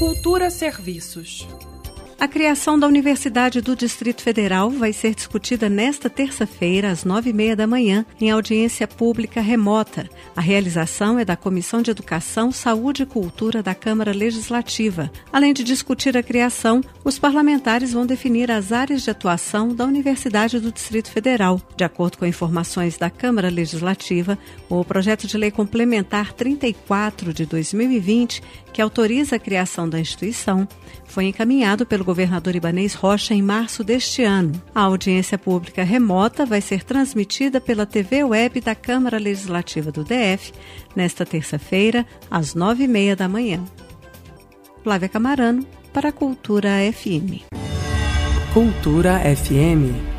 Cultura Serviços. A criação da Universidade do Distrito Federal vai ser discutida nesta terça-feira, às nove e meia da manhã, em audiência pública remota. A realização é da Comissão de Educação, Saúde e Cultura da Câmara Legislativa. Além de discutir a criação, os parlamentares vão definir as áreas de atuação da Universidade do Distrito Federal. De acordo com informações da Câmara Legislativa, o projeto de lei complementar 34 de 2020, que autoriza a criação da instituição, foi encaminhado pelo governador Ibanês Rocha em março deste ano. A audiência pública remota vai ser transmitida pela TV Web da Câmara Legislativa do DF nesta terça-feira, às nove e meia da manhã. Flávia Camarano, para a Cultura FM. Cultura FM